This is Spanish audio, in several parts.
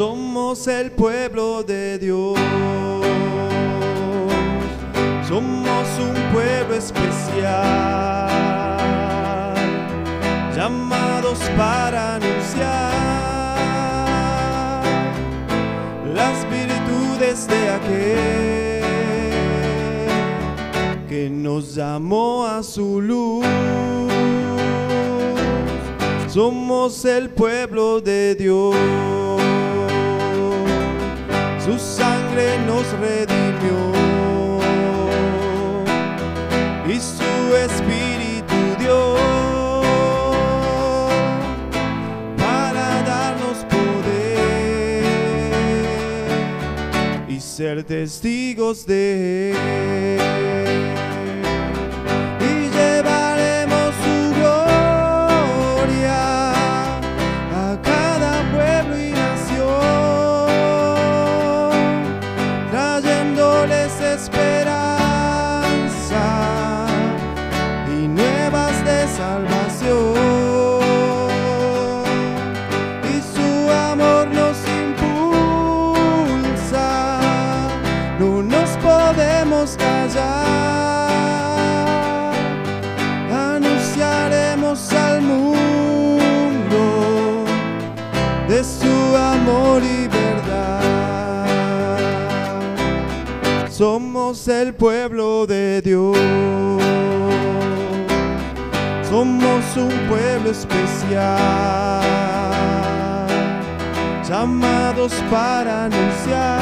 Somos el pueblo de Dios. Somos un pueblo especial, llamados para anunciar las virtudes de aquel que nos llamó a su luz. Somos el pueblo de Dios. Su sangre nos redimió y su espíritu dio para darnos poder y ser testigos de él. El pueblo de Dios. Somos un pueblo especial, llamados para anunciar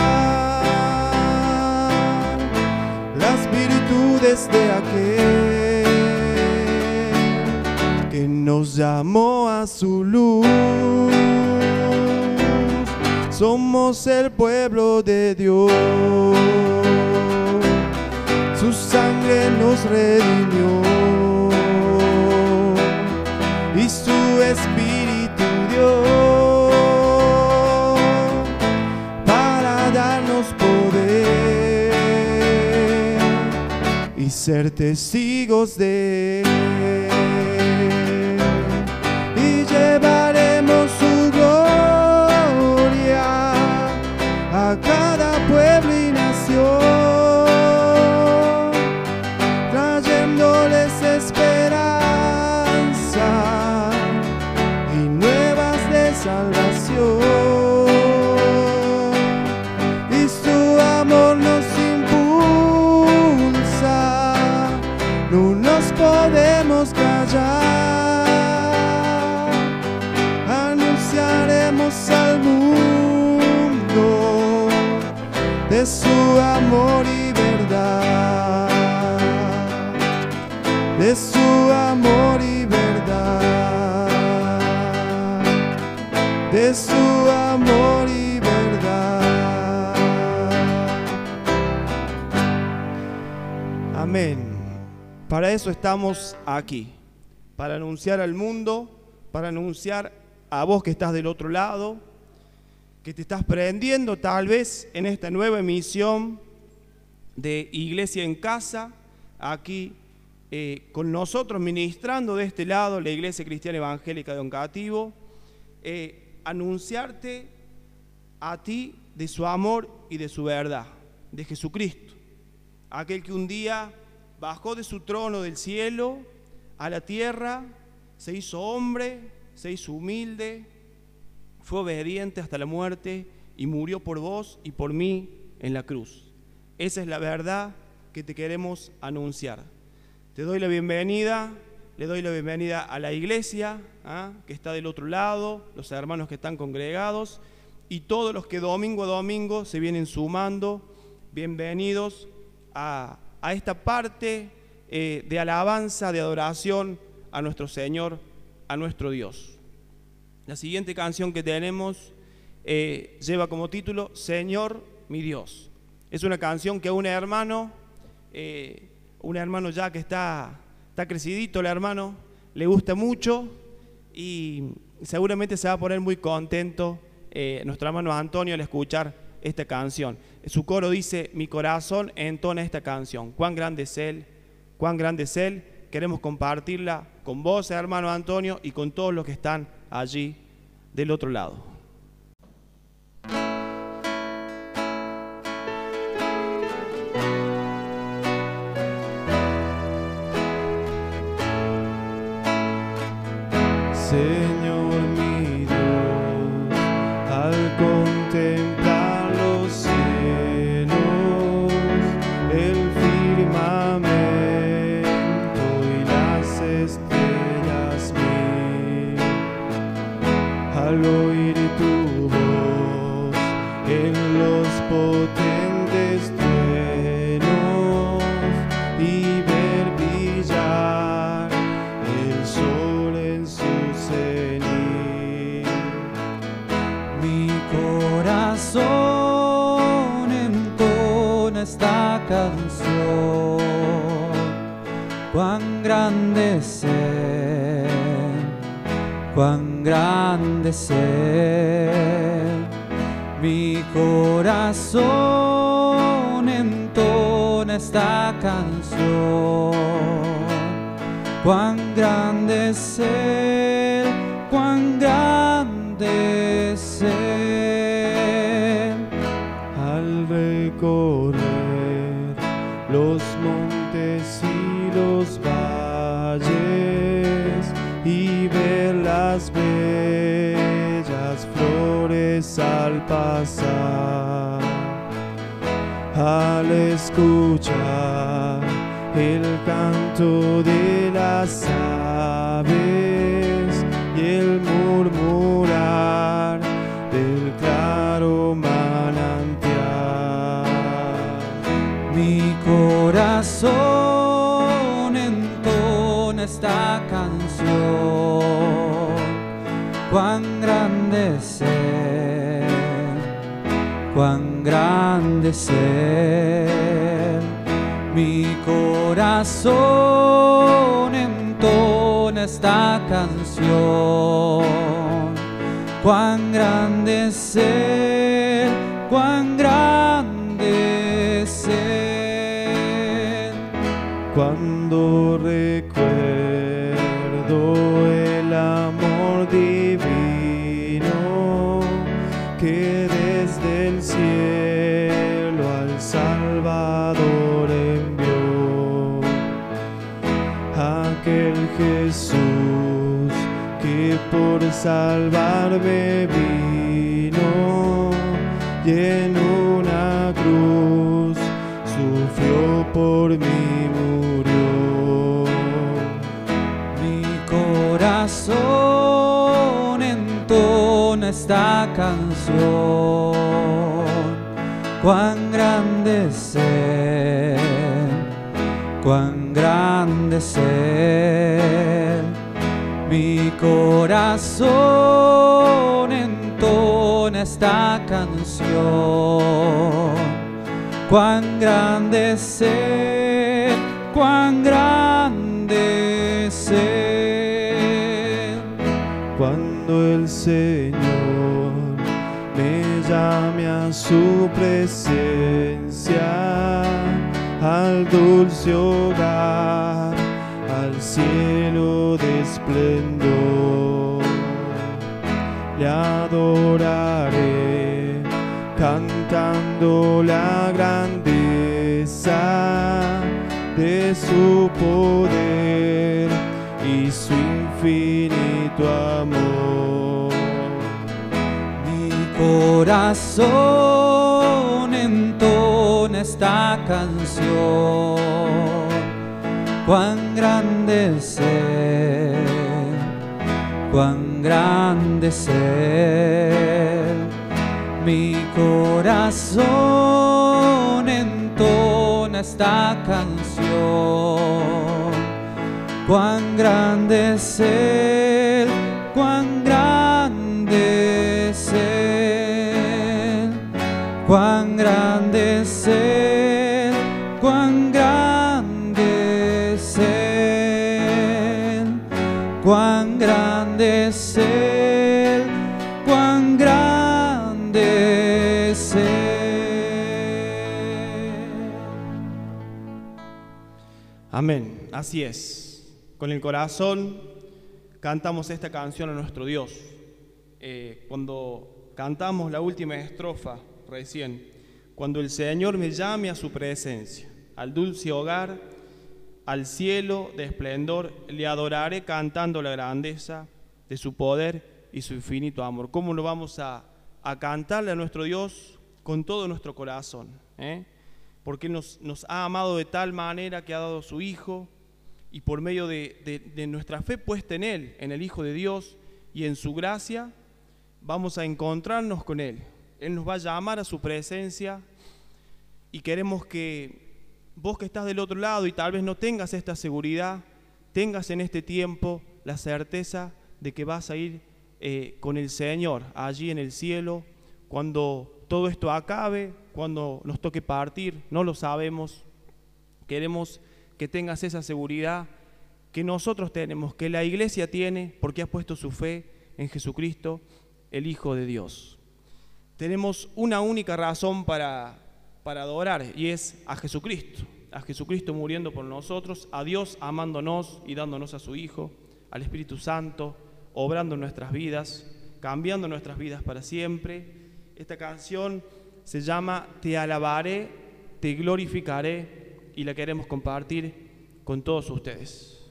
las virtudes de aquel que nos llamó a su luz. Somos el pueblo de Dios. Su sangre nos redimió y su espíritu dio para darnos poder y ser testigos de él. Y llevaremos su gloria a cada Amén. Para eso estamos aquí, para anunciar al mundo, para anunciar a vos que estás del otro lado, que te estás prendiendo tal vez en esta nueva emisión de Iglesia en Casa, aquí eh, con nosotros ministrando de este lado la Iglesia Cristiana Evangélica de Oncativo, eh, anunciarte a ti de su amor y de su verdad, de Jesucristo, aquel que un día bajó de su trono del cielo a la tierra, se hizo hombre, se hizo humilde, fue obediente hasta la muerte y murió por vos y por mí en la cruz. Esa es la verdad que te queremos anunciar. Te doy la bienvenida, le doy la bienvenida a la iglesia ¿ah? que está del otro lado, los hermanos que están congregados y todos los que domingo a domingo se vienen sumando. Bienvenidos a, esta parte eh, de alabanza, de adoración a nuestro Señor, a nuestro Dios. La siguiente canción que tenemos eh, lleva como título Señor mi Dios. Es una canción que un hermano, eh, un hermano ya que está, está crecidito, el hermano, le gusta mucho y seguramente se va a poner muy contento eh, nuestro hermano Antonio al escuchar esta canción. Su coro dice, mi corazón entona esta canción. Cuán grande es Él, cuán grande es Él. Queremos compartirla con vos, hermano Antonio, y con todos los que están allí del otro lado. Entona esta canción. Cuán grande es Él, cuán grande es Él. al recorrer los montes y los valles y ver las bellas flores al pasar, al escuchar el canto de las aves y el murmurar del claro manantial. Mi corazón entona esta canción. Cuán grande es Él, cuán grande es Él. Mi corazón entona esta canción. Cuán grande es cuán grande salvarme vino y en una cruz sufrió por mí murió. Mi corazón entona esta canción. Cuán grande es Él, cuán grande es Él. Mi corazón entona esta canción. Cuán grande es Él, cuán grande es Él. Cuando el Señor me llame a su presencia, al dulce hogar, cielo de esplendor, le adoraré cantando la grandeza de su poder y su infinito amor. Mi corazón entona esta canción. Cuán grande es cuán grande es. Mi corazón entona esta canción. Cuán grande es cuán grande es cuán grande es así es. Con el corazón cantamos esta canción a nuestro Dios. Eh, cuando cantamos la última estrofa recién, cuando el Señor me llame a su presencia, al dulce hogar, al cielo de esplendor, le adoraré cantando la grandeza de su poder y su infinito amor. ¿Cómo lo vamos a, a cantarle a nuestro Dios con todo nuestro corazón? eh? Porque nos, nos ha amado de tal manera que ha dado su Hijo y por medio de, nuestra fe puesta en Él, en el Hijo de Dios y en su gracia, vamos a encontrarnos con Él. Él nos va a llamar a su presencia y queremos que vos que estás del otro lado y tal vez no tengas esta seguridad, tengas en este tiempo la certeza de que vas a ir eh, con el Señor allí en el cielo cuando todo esto acabe, cuando nos toque partir, no lo sabemos. Queremos que tengas esa seguridad que nosotros tenemos, que la iglesia tiene, porque ha puesto su fe en Jesucristo, el Hijo de Dios. Tenemos una única razón para, para adorar y es a Jesucristo, a Jesucristo muriendo por nosotros, a Dios amándonos y dándonos a su Hijo, al Espíritu Santo, obrando en nuestras vidas, cambiando nuestras vidas para siempre. Esta canción se llama Te alabaré, te glorificaré y la queremos compartir con todos ustedes.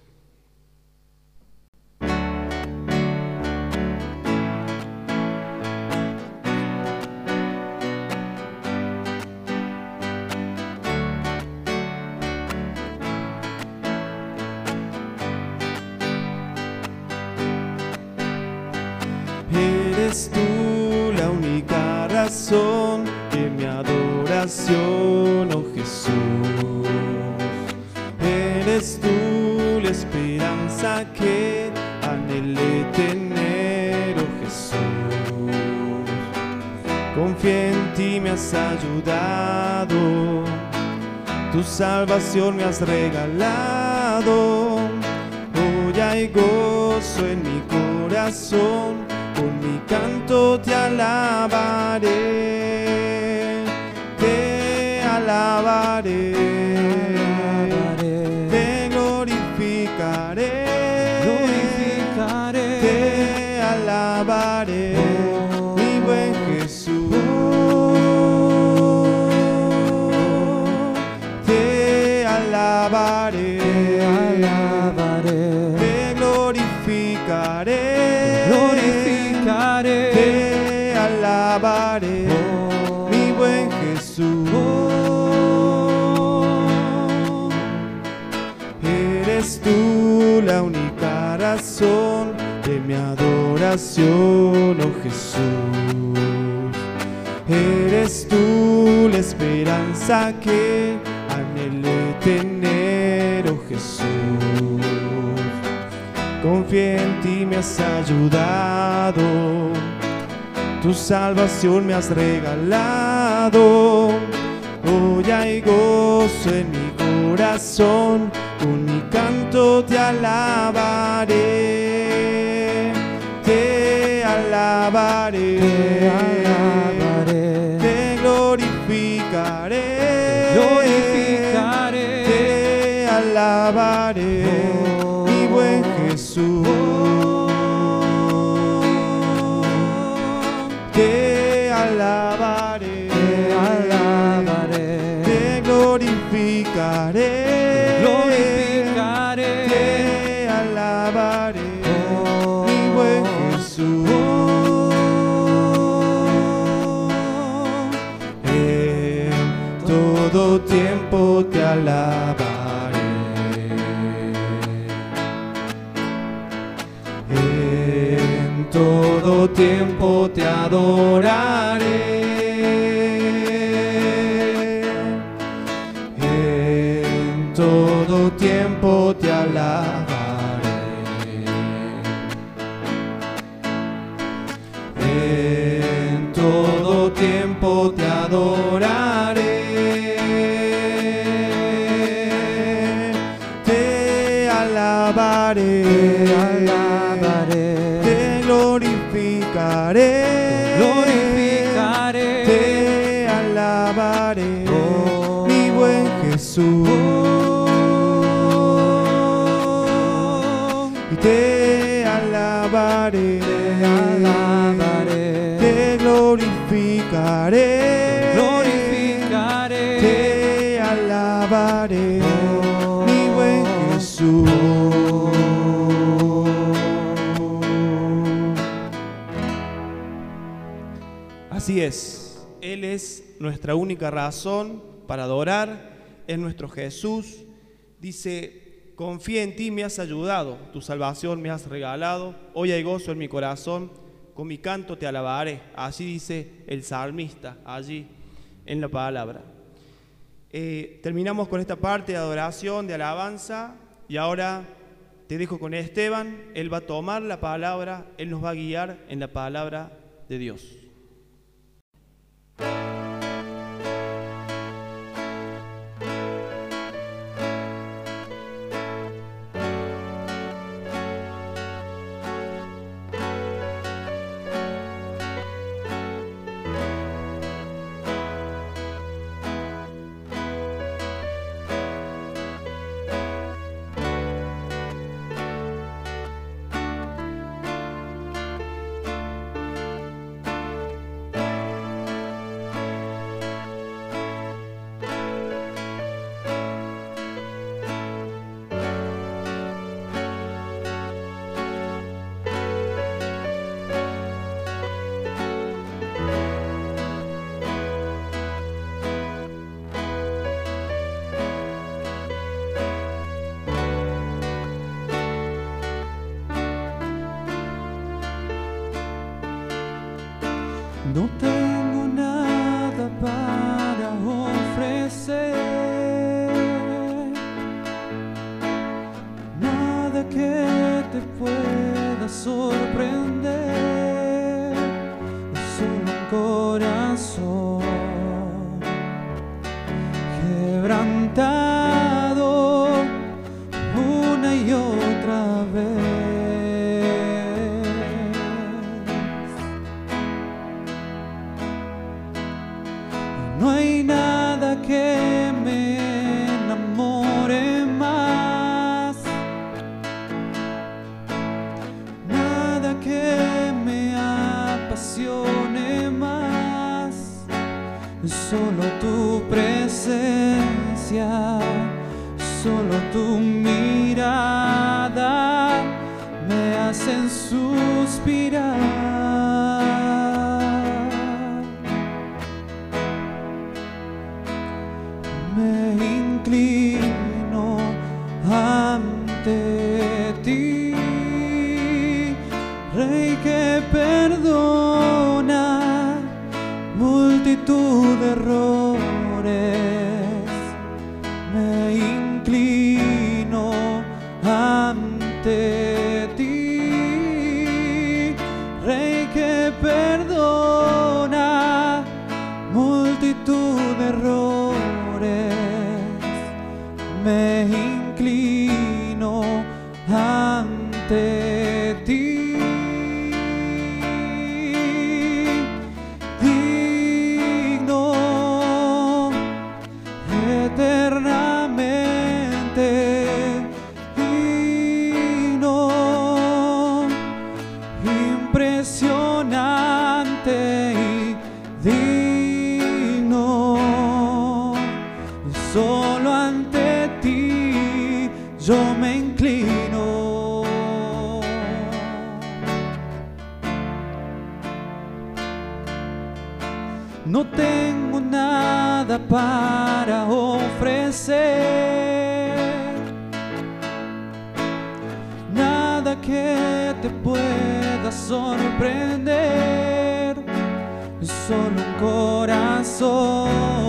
Eres tú la única razón de mi adoración, esperanza que anhelé tener, oh Jesús. Confié en ti, me has ayudado, tu salvación me has regalado. Hoy hay gozo en mi corazón, con mi canto te alabaré, te alabaré, adoración, oh Jesús. Eres tú la esperanza que anhelé tener, oh Jesús. Confié en ti, me has ayudado, tu salvación me has regalado. Hoy hay gozo en mi corazón, con mi canto te alabaré, alabaré, Te alabaré. te glorificaré, glorificaré. te alabaré, Oh. mi buen Jesús. Te adoraré. En todo tiempo te alabaré. glorificaré, glorificaré, te alabaré, mi buen Jesús. Así es, Él es nuestra única razón para adorar, es nuestro Jesús. Dice, confía en ti, me has ayudado, tu salvación me has regalado, hoy hay gozo en mi corazón con mi canto te alabaré. Así dice el salmista allí en la palabra. Eh, terminamos con esta parte de adoración, de alabanza, y ahora te dejo con Esteban, él va a tomar la palabra, él nos va a guiar en la palabra de Dios. No tengo nada para ofrecer, nada que te pueda sorprender, solo un corazón. Quebrantado me inclino ante que te pueda sorprender, solo un corazón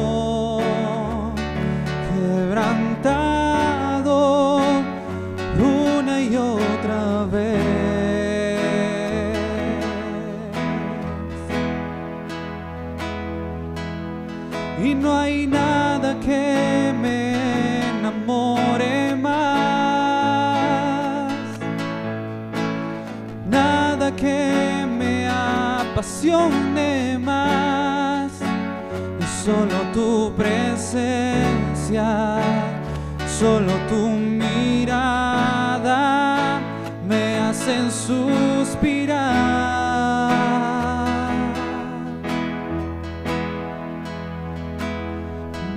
apasione más, solo tu presencia, solo tu mirada me hacen suspirar.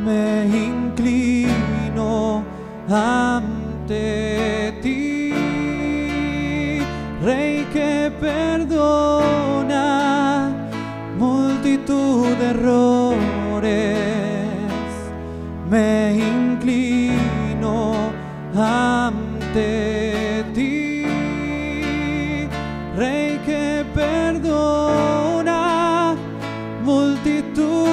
me inclino ante tu.